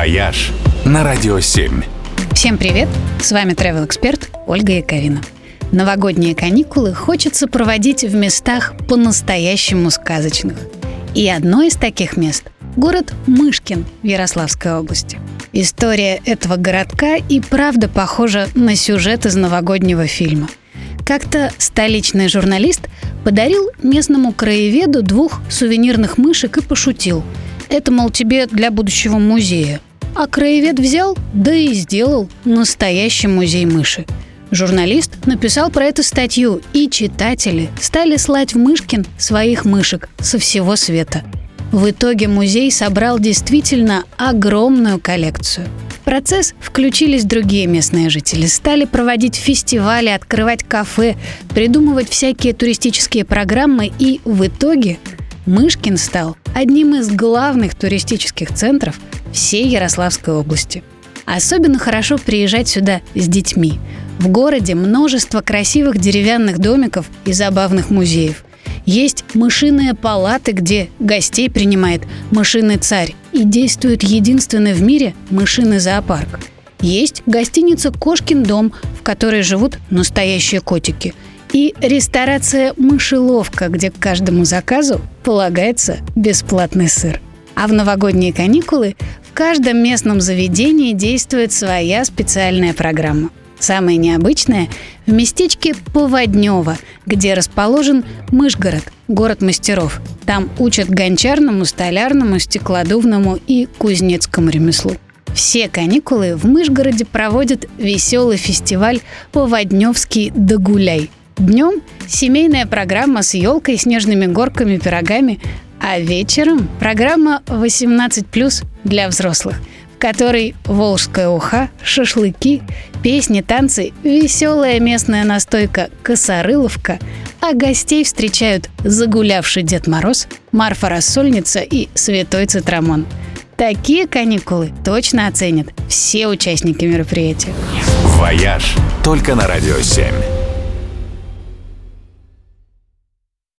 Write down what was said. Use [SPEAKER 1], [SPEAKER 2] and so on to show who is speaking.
[SPEAKER 1] «Вояж» на Радио 7.
[SPEAKER 2] Всем привет! С вами travel эксперт Ольга Яковина. Новогодние каникулы хочется проводить в местах по-настоящему сказочных. И одно из таких мест – город Мышкин в Ярославской области. История этого городка и правда похожа на сюжет из новогоднего фильма. Как-то столичный журналист подарил местному краеведу двух сувенирных мышек и пошутил – это, мол, тебе для будущего музея. А краевед взял, да и сделал настоящий музей мыши. Журналист написал про это статью, и читатели стали слать в Мышкин своих мышек со всего света. В итоге музей собрал действительно огромную коллекцию. В процесс включились другие местные жители, стали проводить фестивали, открывать кафе, придумывать всякие туристические программы, и в итоге Мышкин стал одним из главных туристических центров всей Ярославской области. Особенно хорошо приезжать сюда с детьми. В городе множество красивых деревянных домиков и забавных музеев. Есть мышиные палаты, где гостей принимает мышиный царь и действует единственный в мире мышиный зоопарк. Есть гостиница «Кошкин дом», в которой живут настоящие котики – и ресторация «Мышеловка», где к каждому заказу полагается бесплатный сыр. А в новогодние каникулы в каждом местном заведении действует своя специальная программа. Самое необычное – в местечке Поводнево, где расположен Мышгород, город мастеров. Там учат гончарному, столярному, стеклодувному и кузнецкому ремеслу. Все каникулы в Мышгороде проводят веселый фестиваль «Поводневский Догуляй», Днем семейная программа с елкой, снежными горками, пирогами, а вечером программа 18+, для взрослых, в которой волжская уха, шашлыки, песни, танцы, веселая местная настойка «Косорыловка», а гостей встречают загулявший Дед Мороз, Марфа Рассольница и Святой Цитрамон. Такие каникулы точно оценят все участники мероприятия.
[SPEAKER 1] «Вояж» только на «Радио 7».